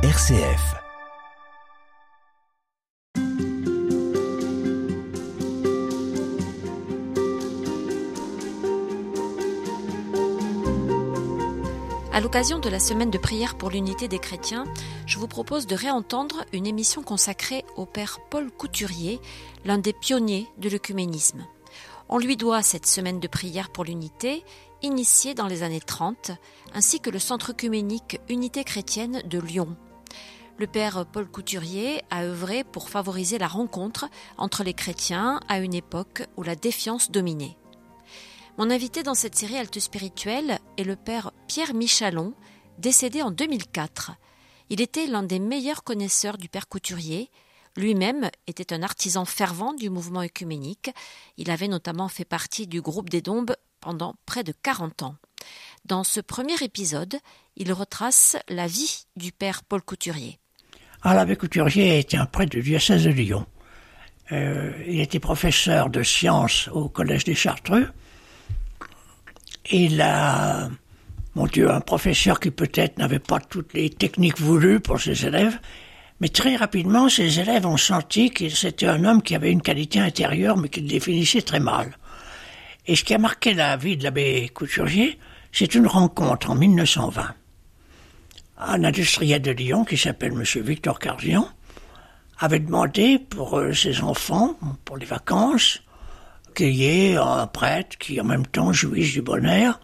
RCF. À l'occasion de la semaine de prière pour l'unité des chrétiens, je vous propose de réentendre une émission consacrée au père Paul Couturier, l'un des pionniers de l'œcuménisme. On lui doit cette semaine de prière pour l'unité, initiée dans les années 30, ainsi que le centre œcuménique Unité chrétienne de Lyon. Le père Paul Couturier a œuvré pour favoriser la rencontre entre les chrétiens à une époque où la défiance dominait. Mon invité dans cette série Alte Spirituelle est le père Pierre Michalon, décédé en 2004. Il était l'un des meilleurs connaisseurs du père Couturier. Lui-même était un artisan fervent du mouvement œcuménique. Il avait notamment fait partie du groupe des Dombes pendant près de 40 ans. Dans ce premier épisode, il retrace la vie du père Paul Couturier. L'abbé Couturier était un prêtre du diocèse de Lyon. Euh, il était professeur de sciences au Collège des Chartreux. Il a, mon Dieu, un professeur qui peut-être n'avait pas toutes les techniques voulues pour ses élèves, mais très rapidement, ses élèves ont senti que c'était un homme qui avait une qualité intérieure, mais qu'il définissait très mal. Et ce qui a marqué la vie de l'abbé Couturier, c'est une rencontre en 1920. Un industriel de Lyon qui s'appelle M. Victor Cardian avait demandé pour euh, ses enfants, pour les vacances, qu'il y ait un prêtre qui en même temps jouisse du bonheur,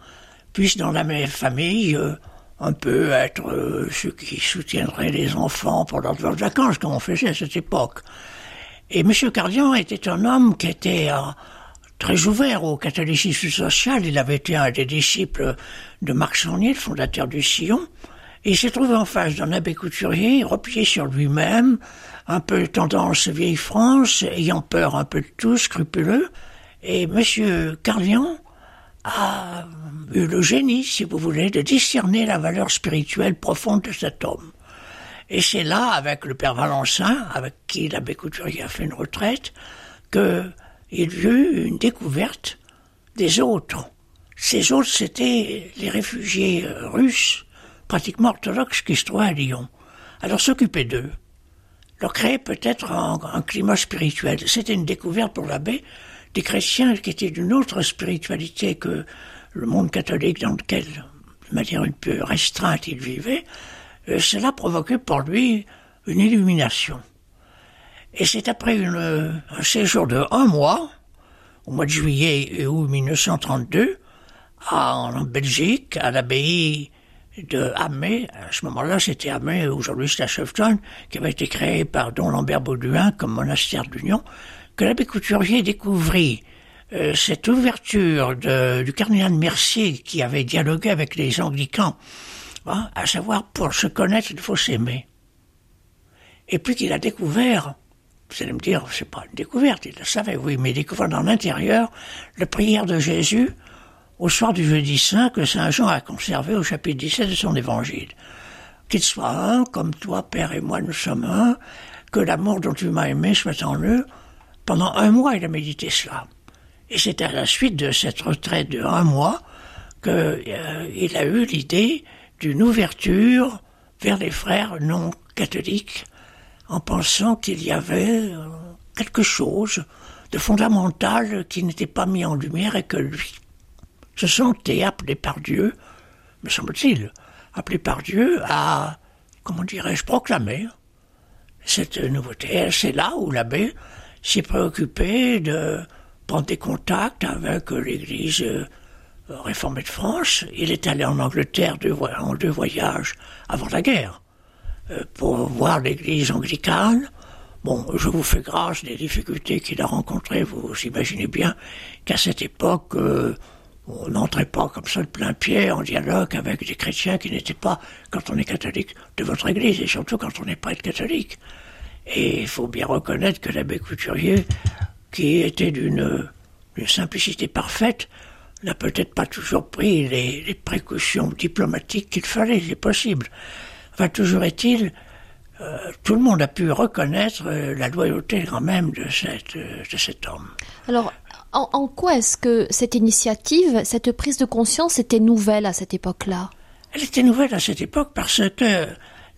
puisse dans la même famille euh, un peu être euh, ceux qui soutiendraient les enfants pour leurs vacances, comme on faisait à cette époque. Et M. Cardian était un homme qui était très ouvert au catholicisme social. Il avait été un des disciples de Marc Saunier, le fondateur du Sillon. Il s'est trouvé en face d'un abbé couturier, replié sur lui-même, un peu tendance vieille France, ayant peur un peu de tout, scrupuleux. Et M. Carlian a eu le génie, si vous voulez, de discerner la valeur spirituelle profonde de cet homme. Et c'est là, avec le père Valencin, avec qui l'abbé Couturier a fait une retraite, qu'il y eut une découverte des autres. Ces autres, c'était les réfugiés euh, russes, pratiquement orthodoxes, qui se trouvaient à Lyon. Alors s'occuper d'eux, leur créer peut-être un, climat spirituel. C'était une découverte pour l'abbé, des chrétiens qui étaient d'une autre spiritualité que le monde catholique dans lequel, de manière un peu restreinte, il vivait, euh, cela provoquait pour lui une illumination. Et c'est après un séjour de un mois, au mois de juillet et août 1932, à, en Belgique, à l'abbaye de Hamay, à ce moment-là c'était Hamay, aujourd'hui c'est à Chefton, qui avait été créé par Don Lambert Bauduin comme monastère de l'Union, que l'abbé Couturier découvrit euh, cette ouverture de, du cardinal Mercier qui avait dialogué avec les anglicans, hein, à savoir pour se connaître il faut s'aimer. Et puis qu'il a découvert, vous allez me dire, c'est pas une découverte, il le savait, oui, mais il découvert dans l'intérieur la prière de Jésus au soir du jeudi saint que Saint Jean a conservé au chapitre 17 de son évangile. Qu'il soit un, comme toi, Père et moi, nous sommes un, que l'amour dont tu m'as aimé soit en eux, pendant un mois, il a médité cela. Et c'est à la suite de cette retraite de un mois qu'il euh, a eu l'idée d'une ouverture vers les frères non catholiques, en pensant qu'il y avait euh, quelque chose de fondamental qui n'était pas mis en lumière et que lui se sentait appelé par Dieu, me semble-t-il, appelé par Dieu à, comment dirais-je, proclamer cette nouveauté. C'est là où l'abbé s'est préoccupé de prendre des contacts avec l'Église euh, réformée de France. Il est allé en Angleterre en deux voyages avant la guerre euh, pour voir l'Église anglicane. Bon, je vous fais grâce des difficultés qu'il a rencontrées. Vous imaginez bien qu'à cette époque, euh, on n'entrait pas comme ça de plein pied en dialogue avec des chrétiens qui n'étaient pas, quand on est catholique, de votre Église, et surtout quand on n'est pas catholique. Et il faut bien reconnaître que l'abbé Couturier, qui était d'une simplicité parfaite, n'a peut-être pas toujours pris les, précautions diplomatiques qu'il fallait, c'est possible. Enfin, toujours est-il, euh, tout le monde a pu reconnaître euh, la loyauté quand même de, euh, de cet homme. Alors, en, quoi est-ce que cette initiative, cette prise de conscience était nouvelle à cette époque-là? Elle était nouvelle à cette époque parce que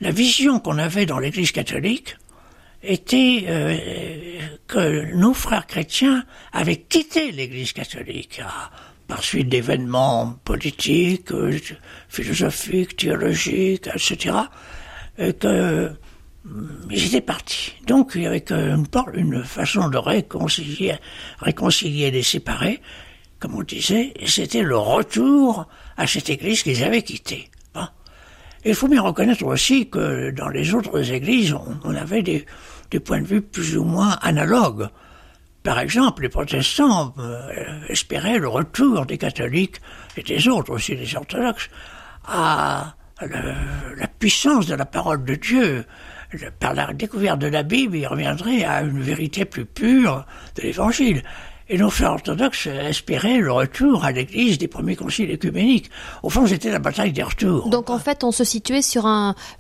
la vision qu'on avait dans l'Église catholique était euh, que nos frères chrétiens avaient quitté l'Église catholique ah, par suite d'événements politiques, euh, philosophiques, théologiques, etc. Et que ils étaient partis. Donc avait une, une façon de réconcilier, les séparés, comme on disait, c'était le retour à cette église qu'ils avaient quittée. il faut bien reconnaître aussi que dans les autres églises, on, avait des, des, points de vue plus ou moins analogues. Par exemple, les protestants euh, espéraient le retour des catholiques et des autres aussi, des orthodoxes, à la puissance de la parole de Dieu, par la découverte de la Bible, il reviendrait à une vérité plus pure de l'Évangile. Et nos frères orthodoxes espéraient le retour à l'Église des premiers conciles écuméniques. Au fond, c'était la bataille des retours. Donc en fait, on se situait sur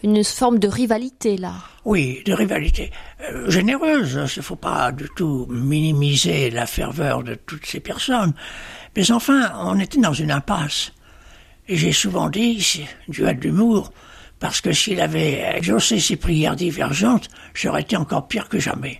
une forme de rivalité, là. Oui, de rivalité. Euh, généreuse, il ne faut pas du tout minimiser la ferveur de toutes ces personnes. Mais enfin, on était dans une impasse. Et j'ai souvent dit, c'est duel d'humour, parce que s'il avait exaucé ses prières divergentes, j'aurais été encore pire que jamais.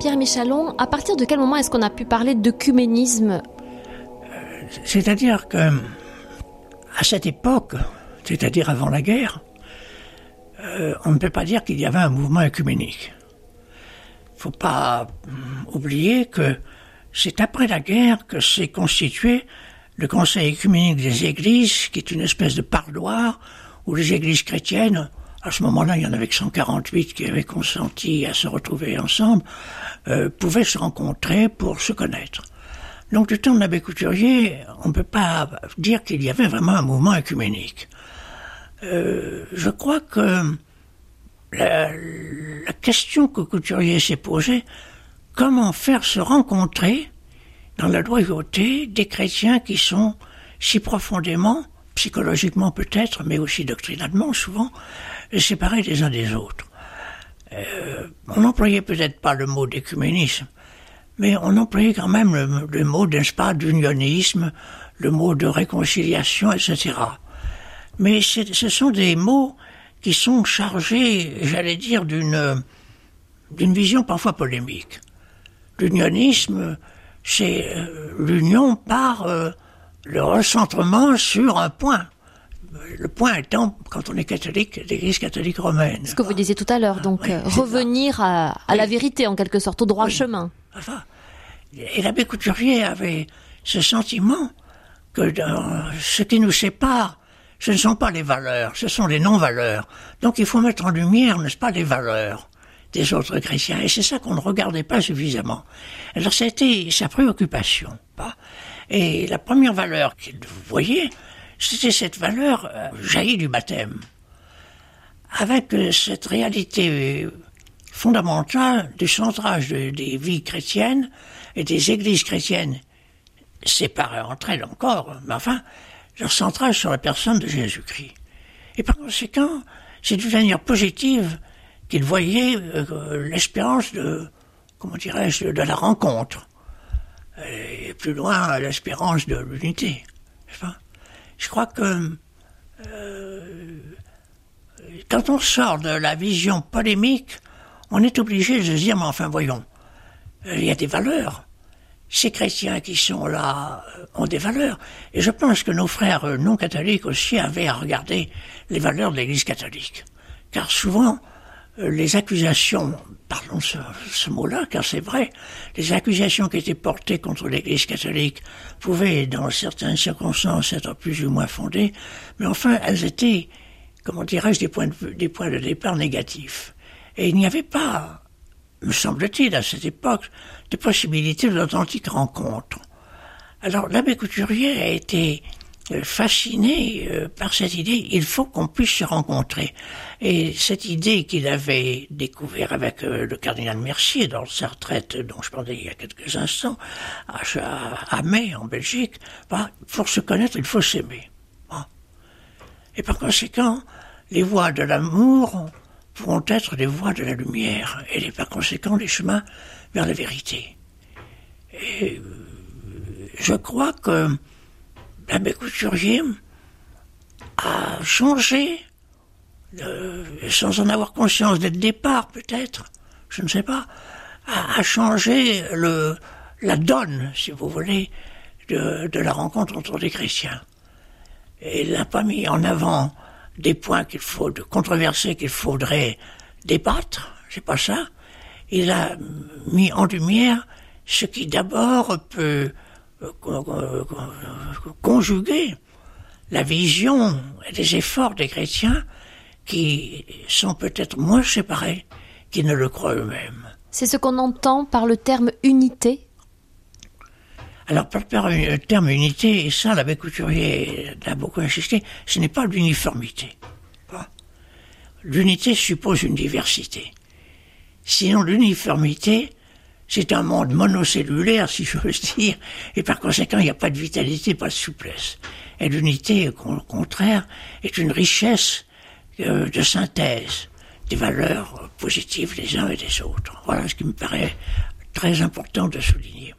Pierre Michalon, à partir de quel moment est-ce qu'on a pu parler d'œcuménisme? C'est-à-dire que, à cette époque, c'est-à-dire avant la guerre, euh, on ne peut pas dire qu'il y avait un mouvement œcuménique. Il ne faut pas hum, oublier que c'est après la guerre que s'est constitué le Conseil œcuménique des Églises, qui est une espèce de parloir où les Églises chrétiennes à ce moment-là, il y en avait que 148 qui avaient consenti à se retrouver ensemble, euh, pouvaient se rencontrer pour se connaître. Donc du temps de l'abbé Couturier, on ne peut pas dire qu'il y avait vraiment un mouvement œcuménique. Euh, je crois que la, la question que Couturier s'est posée, comment faire se rencontrer dans la loyauté des chrétiens qui sont si profondément, psychologiquement peut-être, mais aussi doctrinalement souvent, séparés les uns des autres. Euh, on n'employait peut-être pas le mot d'écuménisme, mais on employait quand même le, mot, n'est-ce pas, d'unionisme, le mot de réconciliation, etc. Mais ce sont des mots qui sont chargés, j'allais dire, d'une vision parfois polémique. L'unionisme, c'est euh, l'union par euh, le recentrement sur un point le point étant, quand on est catholique, l'Église catholique romaine. Ce que vous disiez tout à l'heure, donc euh, revenir à, la vérité en quelque sorte, au droit chemin. Enfin, et l'abbé Couturier avait ce sentiment que dans ce qui nous sépare, ce ne sont pas les valeurs, ce sont les non-valeurs. Donc il faut mettre en lumière, n'est-ce pas, les valeurs des autres chrétiens. Et c'est ça qu'on ne regardait pas suffisamment. Alors c'était sa préoccupation. Et la première valeur qu'il voyait, c'était cette valeur euh, jaillie du baptême, avec euh, cette réalité euh, fondamentale du centrage des vies chrétiennes et des églises chrétiennes séparées entre elles encore, mais enfin, leur centrage sur la personne de Jésus-Christ. Et par conséquent, c'est d'une manière positive qu'il voyait l'espérance de, comment dirais-je, de la rencontre, et plus loin l'espérance de l'unité. Je crois que euh, quand on sort de la vision polémique, on est obligé de se dire, mais enfin voyons, euh, il y a des valeurs. Ces chrétiens qui sont là euh, ont des valeurs. Et je pense que nos frères non catholiques aussi avaient à regarder les valeurs de l'Église catholique. Car souvent, les accusations, parlons ce, mot-là, car c'est vrai, les accusations qui étaient portées contre l'Église catholique pouvaient, dans certaines circonstances, être plus ou moins fondées, mais enfin, elles étaient comment dirais-je, des points de, des points de départ négatifs. Et il n'y avait pas, me semble-t-il, à cette époque, de possibilité d'authentique rencontre. Alors l'abbé Couturier a été euh, fasciné euh, par cette idée, il faut qu'on puisse se rencontrer. Et cette idée qu'il avait découvert avec euh, le cardinal Mercier dans sa retraite dont je parlais il y a quelques instants, à, Mai en Belgique, bah, pour se connaître, il faut s'aimer. Et par conséquent, les voies de l'amour pourront être des voies de la lumière, et par conséquent les chemins vers la vérité. Et je crois que l'abbé Couturier a changé, euh, sans en avoir conscience dès le départ peut-être, je ne sais pas, a, changé la donne, si vous voulez, de, la rencontre entre les chrétiens. Il n'a pas mis en avant des points qu'il faut, de controverser qu'il faudrait débattre, c'est pas ça. Il a mis en lumière ce qui d'abord peut conjuguer la vision et les efforts des chrétiens qui sont peut-être moins séparés qu'ils ne le croient eux-mêmes. C'est ce qu'on entend par le terme unité alors, par le terme unité, et ça, l'abbé Couturier a beaucoup insisté, ce n'est pas l'uniformité. L'unité suppose une diversité. Sinon, l'uniformité, c'est un monde monocellulaire, si j'ose dire, et par conséquent, il n'y a pas de vitalité, pas de souplesse. Et l'unité, au contraire, est une richesse euh, de synthèse des valeurs positives des uns et des autres. Voilà ce qui me paraît très important de souligner.